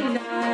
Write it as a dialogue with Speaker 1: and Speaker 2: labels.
Speaker 1: tonight.